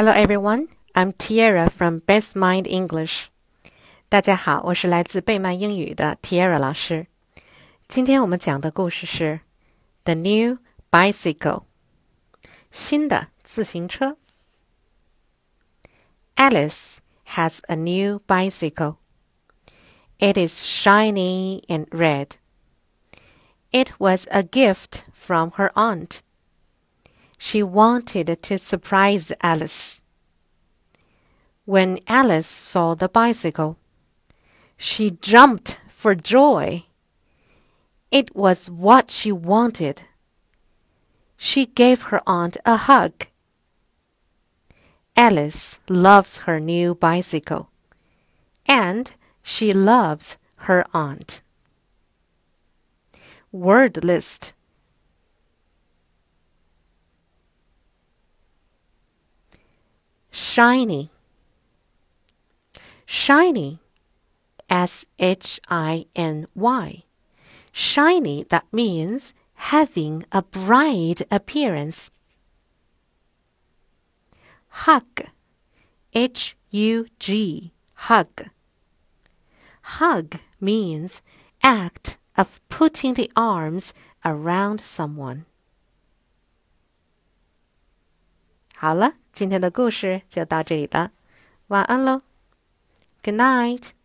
Hello everyone, I'm Tiara from Best Mind English. 大家好，我是来自贝曼英语的 Tiara 老师。今天我们讲的故事是 The New Bicycle，新的自行车。Alice has a new bicycle. It is shiny and red. It was a gift from her aunt. She wanted to surprise Alice. When Alice saw the bicycle, she jumped for joy. It was what she wanted. She gave her aunt a hug. Alice loves her new bicycle, and she loves her aunt. Word list Shiny. Shiny. S H I N Y. Shiny, that means having a bright appearance. Hug. H U G. Hug. Hug means act of putting the arms around someone. 好了，今天的故事就到这里了，晚安喽，Good night。